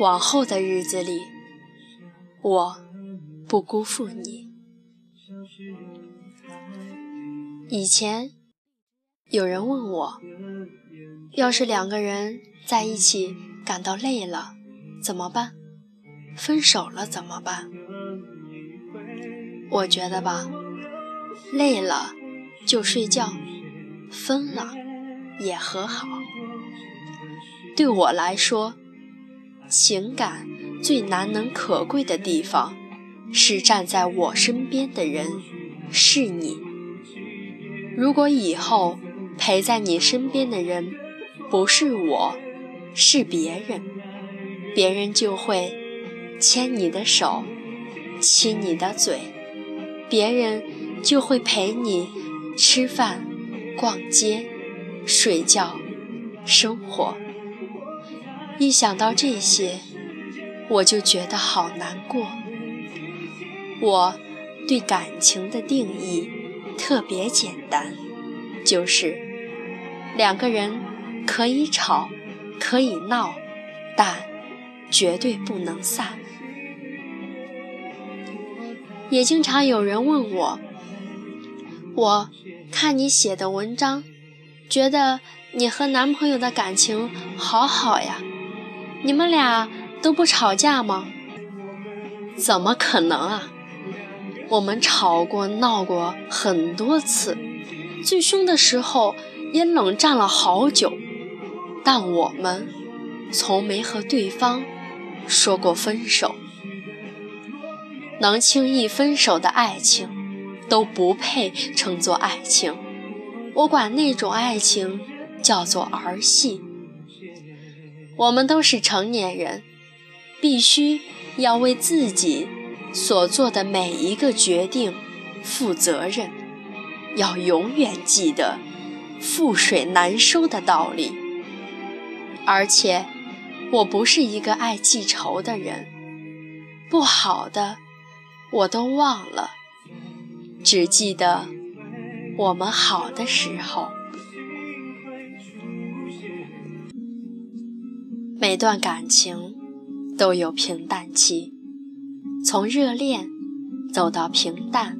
往后的日子里，我不辜负你。以前有人问我，要是两个人在一起感到累了怎么办？分手了怎么办？我觉得吧，累了就睡觉，分了也和好。对我来说，情感最难能可贵的地方，是站在我身边的人是你。如果以后陪在你身边的人不是我，是别人，别人就会牵你的手，亲你的嘴。别人就会陪你吃饭、逛街、睡觉、生活。一想到这些，我就觉得好难过。我对感情的定义特别简单，就是两个人可以吵，可以闹，但绝对不能散。也经常有人问我，我看你写的文章，觉得你和男朋友的感情好好呀，你们俩都不吵架吗？怎么可能啊？我们吵过闹过很多次，最凶的时候也冷战了好久，但我们从没和对方说过分手。能轻易分手的爱情，都不配称作爱情。我管那种爱情叫做儿戏。我们都是成年人，必须要为自己所做的每一个决定负责任，要永远记得覆水难收的道理。而且，我不是一个爱记仇的人，不好的。我都忘了，只记得我们好的时候。每段感情都有平淡期，从热恋走到平淡，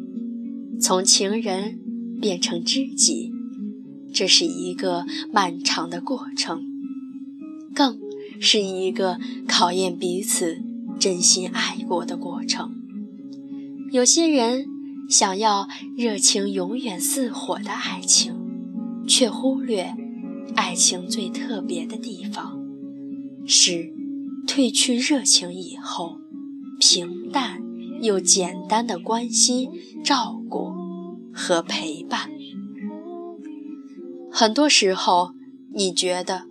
从情人变成知己，这是一个漫长的过程，更是一个考验彼此真心爱过的过程。有些人想要热情永远似火的爱情，却忽略爱情最特别的地方是褪去热情以后，平淡又简单的关心、照顾和陪伴。很多时候，你觉得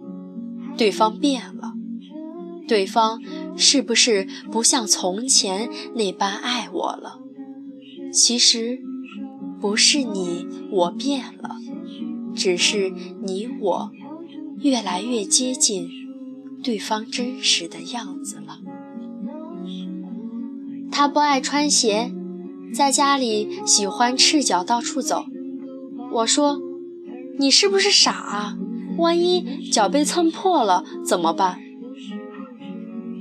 对方变了，对方是不是不像从前那般爱我了？其实不是你我变了，只是你我越来越接近对方真实的样子了。他不爱穿鞋，在家里喜欢赤脚到处走。我说：“你是不是傻啊？万一脚被蹭破了怎么办？”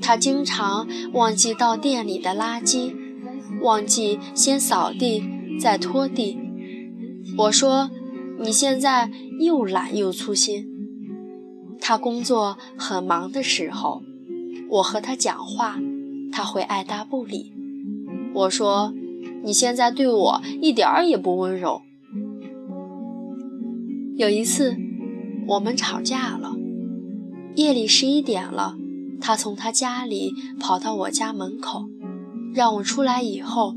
他经常忘记倒店里的垃圾。忘记先扫地再拖地，我说你现在又懒又粗心。他工作很忙的时候，我和他讲话，他会爱答不理。我说你现在对我一点儿也不温柔。有一次我们吵架了，夜里十一点了，他从他家里跑到我家门口。让我出来以后，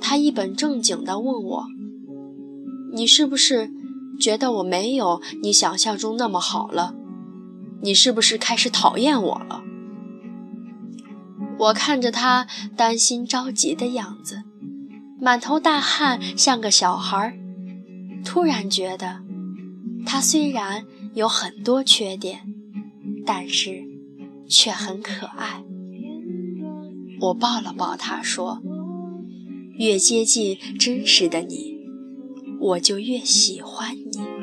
他一本正经地问我：“你是不是觉得我没有你想象中那么好了？你是不是开始讨厌我了？”我看着他担心着急的样子，满头大汗，像个小孩，突然觉得他虽然有很多缺点，但是却很可爱。我抱了抱他，说：“越接近真实的你，我就越喜欢你。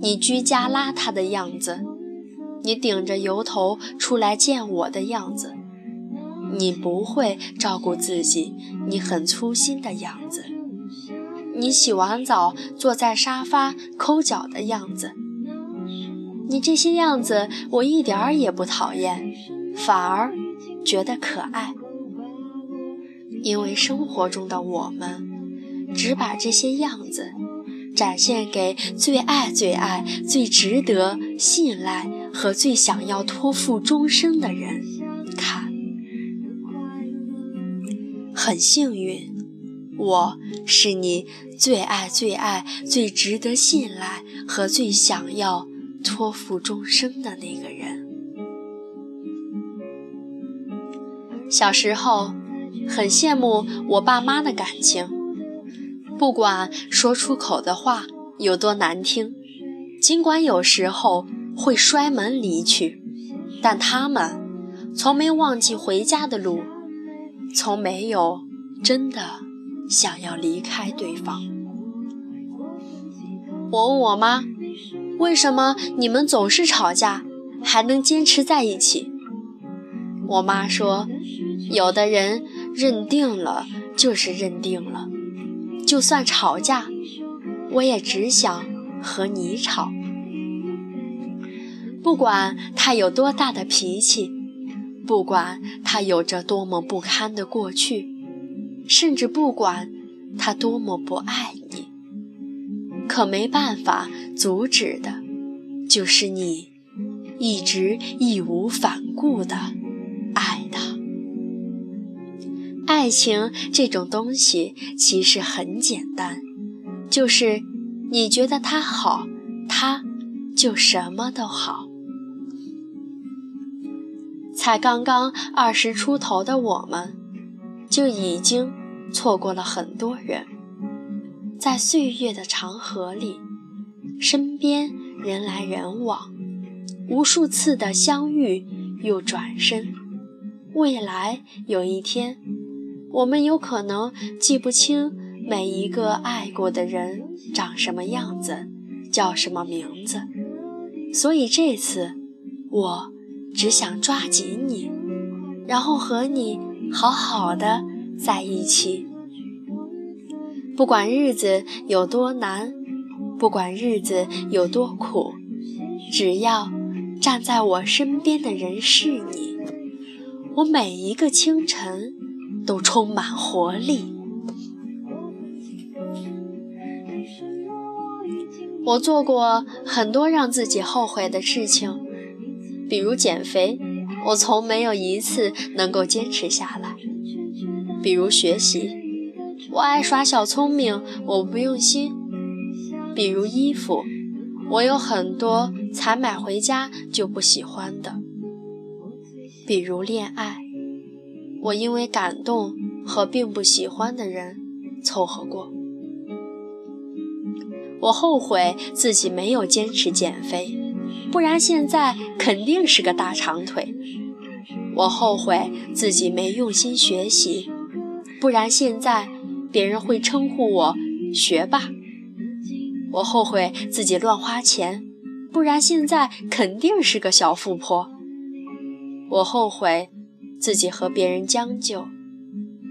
你居家邋遢的样子，你顶着油头出来见我的样子，你不会照顾自己，你很粗心的样子，你洗完澡坐在沙发抠脚的样子，你这些样子我一点儿也不讨厌，反而觉得可爱，因为生活中的我们只把这些样子。展现给最爱、最爱、最值得信赖和最想要托付终生的人看。很幸运，我是你最爱、最爱、最值得信赖和最想要托付终生的那个人。小时候，很羡慕我爸妈的感情。不管说出口的话有多难听，尽管有时候会摔门离去，但他们从没忘记回家的路，从没有真的想要离开对方。我问我妈，为什么你们总是吵架，还能坚持在一起？我妈说，有的人认定了就是认定了。就算吵架，我也只想和你吵。不管他有多大的脾气，不管他有着多么不堪的过去，甚至不管他多么不爱你，可没办法阻止的，就是你一直义无反顾的爱情这种东西其实很简单，就是你觉得他好，他就什么都好。才刚刚二十出头的我们，就已经错过了很多人。在岁月的长河里，身边人来人往，无数次的相遇又转身。未来有一天。我们有可能记不清每一个爱过的人长什么样子，叫什么名字，所以这次我只想抓紧你，然后和你好好的在一起。不管日子有多难，不管日子有多苦，只要站在我身边的人是你，我每一个清晨。都充满活力。我做过很多让自己后悔的事情，比如减肥，我从没有一次能够坚持下来；比如学习，我爱耍小聪明，我不用心；比如衣服，我有很多才买回家就不喜欢的；比如恋爱。我因为感动和并不喜欢的人凑合过，我后悔自己没有坚持减肥，不然现在肯定是个大长腿。我后悔自己没用心学习，不然现在别人会称呼我学霸。我后悔自己乱花钱，不然现在肯定是个小富婆。我后悔。自己和别人将就，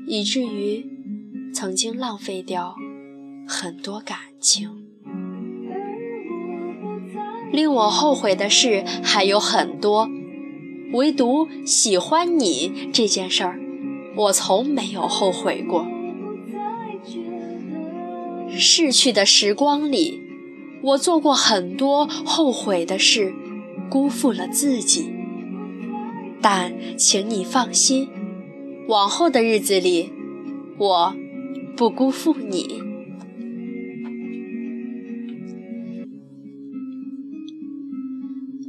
以至于曾经浪费掉很多感情。令我后悔的事还有很多，唯独喜欢你这件事儿，我从没有后悔过。逝去的时光里，我做过很多后悔的事，辜负了自己。但请你放心，往后的日子里，我不辜负你。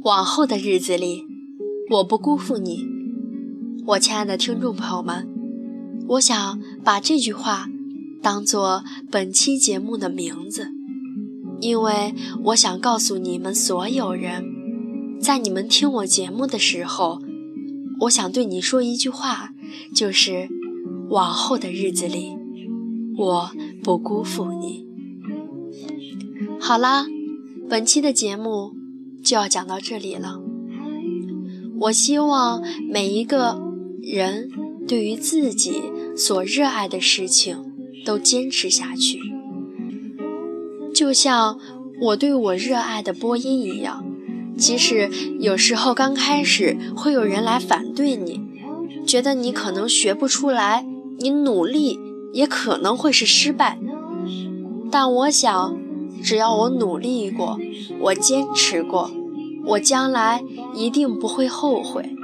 往后的日子里，我不辜负你。我亲爱的听众朋友们，我想把这句话当做本期节目的名字，因为我想告诉你们所有人，在你们听我节目的时候。我想对你说一句话，就是往后的日子里，我不辜负你。好啦，本期的节目就要讲到这里了。我希望每一个人对于自己所热爱的事情都坚持下去，就像我对我热爱的播音一样。即使有时候刚开始会有人来反对你，觉得你可能学不出来，你努力也可能会是失败。但我想，只要我努力过，我坚持过，我将来一定不会后悔。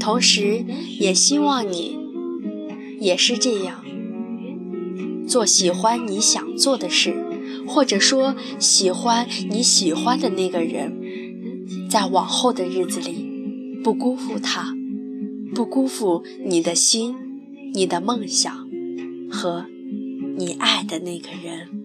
同时，也希望你也是这样，做喜欢你想做的事，或者说喜欢你喜欢的那个人，在往后的日子里，不辜负他，不辜负你的心、你的梦想和。你爱的那个人。